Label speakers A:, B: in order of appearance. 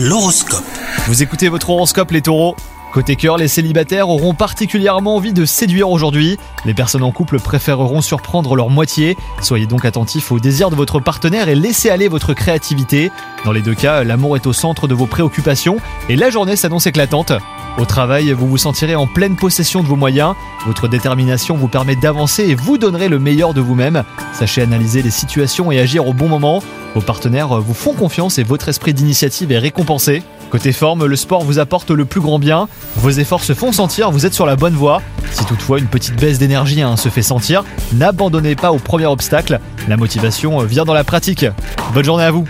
A: L'horoscope.
B: Vous écoutez votre horoscope les taureaux Côté cœur, les célibataires auront particulièrement envie de séduire aujourd'hui. Les personnes en couple préféreront surprendre leur moitié. Soyez donc attentifs aux désirs de votre partenaire et laissez aller votre créativité. Dans les deux cas, l'amour est au centre de vos préoccupations et la journée s'annonce éclatante. Au travail, vous vous sentirez en pleine possession de vos moyens. Votre détermination vous permet d'avancer et vous donnerez le meilleur de vous-même. Sachez analyser les situations et agir au bon moment. Vos partenaires vous font confiance et votre esprit d'initiative est récompensé. Côté forme, le sport vous apporte le plus grand bien. Vos efforts se font sentir, vous êtes sur la bonne voie. Si toutefois une petite baisse d'énergie hein, se fait sentir, n'abandonnez pas au premier obstacle. La motivation vient dans la pratique. Bonne journée à vous